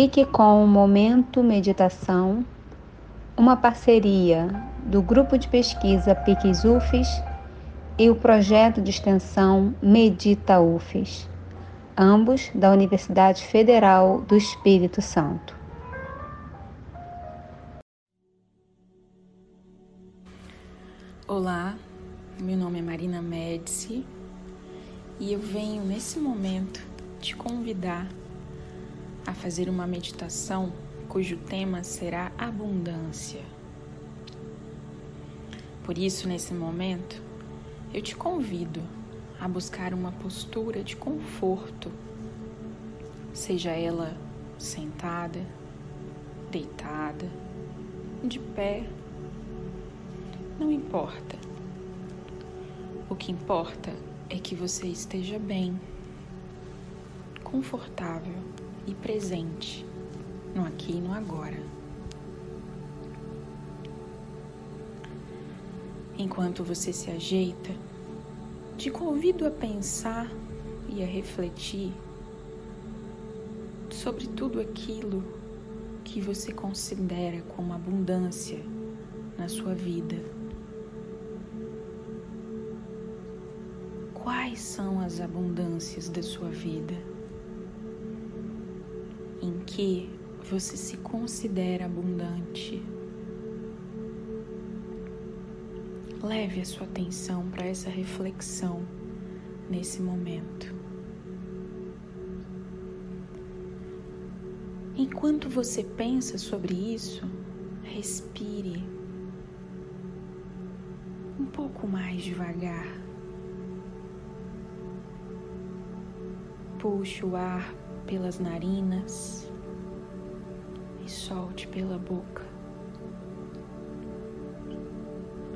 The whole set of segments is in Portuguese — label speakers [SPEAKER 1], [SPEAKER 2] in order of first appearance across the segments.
[SPEAKER 1] Fique com o Momento Meditação, uma parceria do Grupo de Pesquisa PICS UFES e o projeto de extensão Medita UFES, ambos da Universidade Federal do Espírito Santo.
[SPEAKER 2] Olá, meu nome é Marina Médici e eu venho nesse momento te convidar a fazer uma meditação cujo tema será abundância. Por isso, nesse momento, eu te convido a buscar uma postura de conforto, seja ela sentada, deitada, de pé, não importa. O que importa é que você esteja bem, confortável e presente no aqui e no agora. Enquanto você se ajeita, te convido a pensar e a refletir sobre tudo aquilo que você considera como abundância na sua vida. Quais são as abundâncias da sua vida? Em que você se considera abundante. Leve a sua atenção para essa reflexão nesse momento. Enquanto você pensa sobre isso, respire um pouco mais devagar. Puxe o ar pelas narinas e solte pela boca,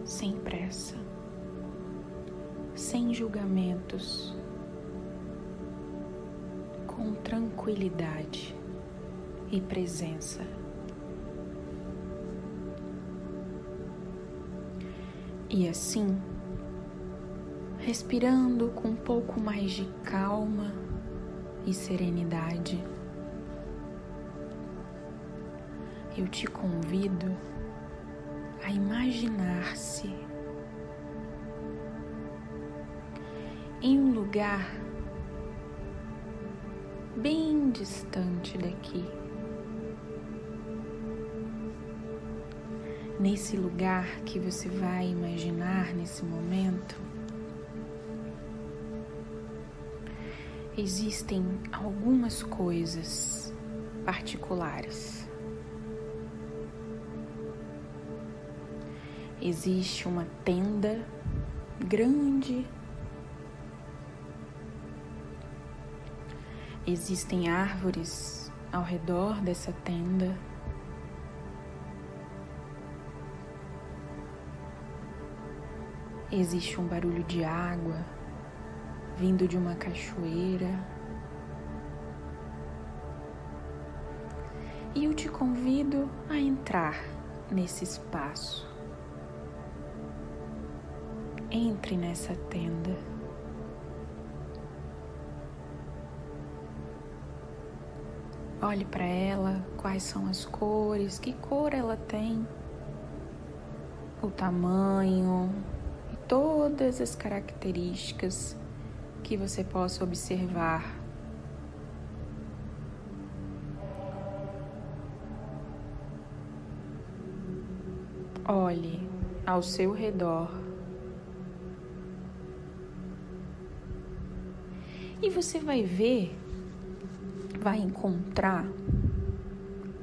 [SPEAKER 2] sem pressa, sem julgamentos, com tranquilidade e presença. E assim, respirando com um pouco mais de calma, e serenidade. Eu te convido a imaginar-se em um lugar bem distante daqui. Nesse lugar que você vai imaginar nesse momento, existem algumas coisas particulares. Existe uma tenda grande. Existem árvores ao redor dessa tenda. Existe um barulho de água vindo de uma cachoeira. E eu te convido a entrar nesse espaço. Entre nessa tenda. Olhe para ela, quais são as cores, que cor ela tem, o tamanho todas as características que você possa observar. Olhe ao seu redor e você vai ver, vai encontrar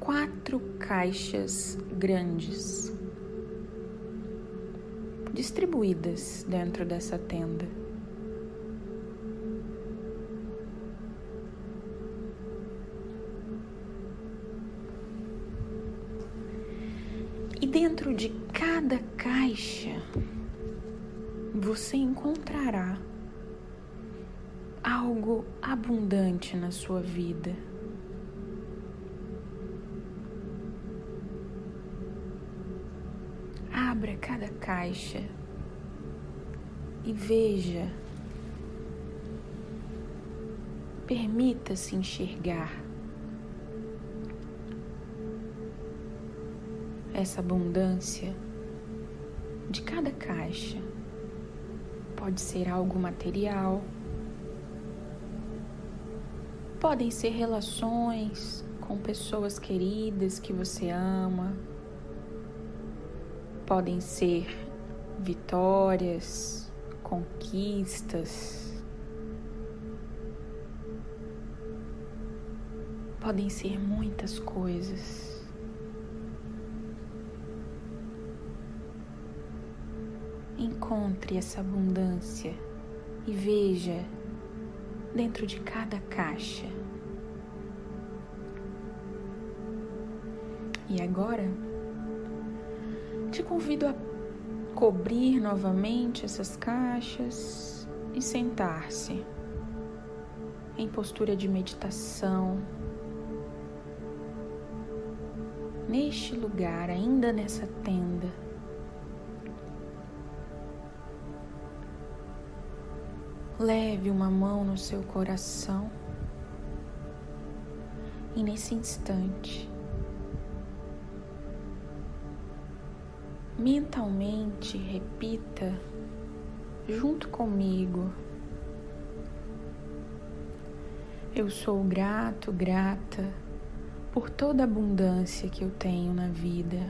[SPEAKER 2] quatro caixas grandes distribuídas dentro dessa tenda. Dentro de cada caixa você encontrará algo abundante na sua vida. Abra cada caixa e veja. Permita-se enxergar essa abundância de cada caixa. Pode ser algo material, podem ser relações com pessoas queridas que você ama, podem ser vitórias, conquistas, podem ser muitas coisas. Encontre essa abundância e veja dentro de cada caixa. E agora, te convido a cobrir novamente essas caixas e sentar-se em postura de meditação. Neste lugar, ainda nessa tenda. Leve uma mão no seu coração. E nesse instante, mentalmente repita junto comigo: Eu sou grato, grata por toda a abundância que eu tenho na vida.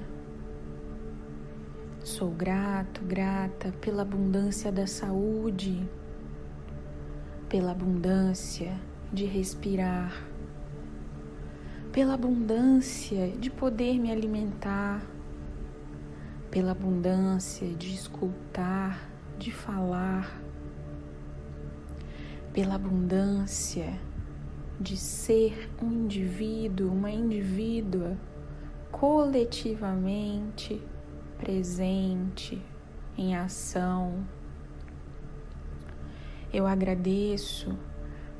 [SPEAKER 2] Sou grato, grata pela abundância da saúde pela abundância de respirar, pela abundância de poder me alimentar, pela abundância de escutar, de falar, pela abundância de ser um indivíduo, uma indivídua coletivamente presente em ação eu agradeço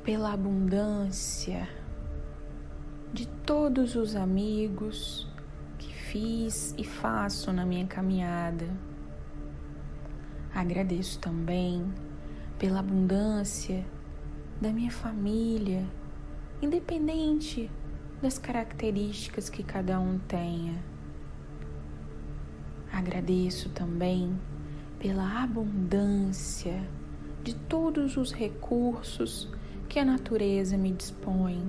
[SPEAKER 2] pela abundância de todos os amigos que fiz e faço na minha caminhada. Agradeço também pela abundância da minha família, independente das características que cada um tenha. Agradeço também pela abundância de todos os recursos que a natureza me dispõe.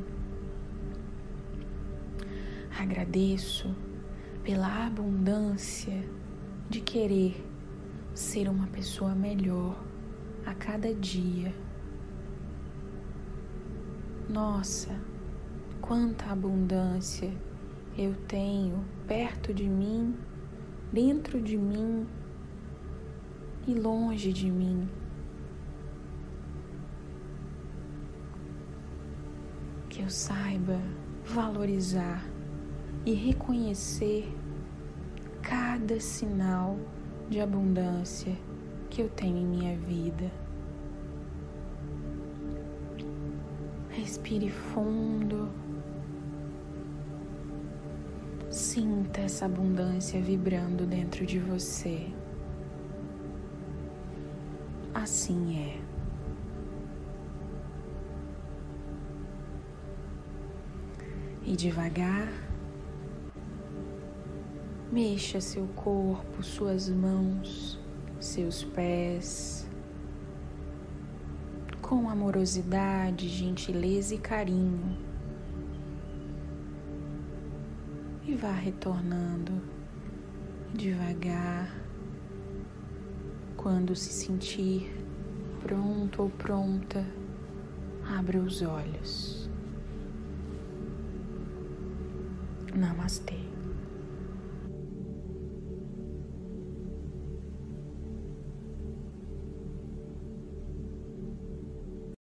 [SPEAKER 2] Agradeço pela abundância de querer ser uma pessoa melhor a cada dia. Nossa, quanta abundância eu tenho perto de mim, dentro de mim e longe de mim. Eu saiba valorizar e reconhecer cada sinal de abundância que eu tenho em minha vida. Respire fundo. Sinta essa abundância vibrando dentro de você. Assim é. E devagar mexa seu corpo, suas mãos, seus pés com amorosidade, gentileza e carinho. E vá retornando devagar quando se sentir pronto ou pronta, abra os olhos. नमस्ते।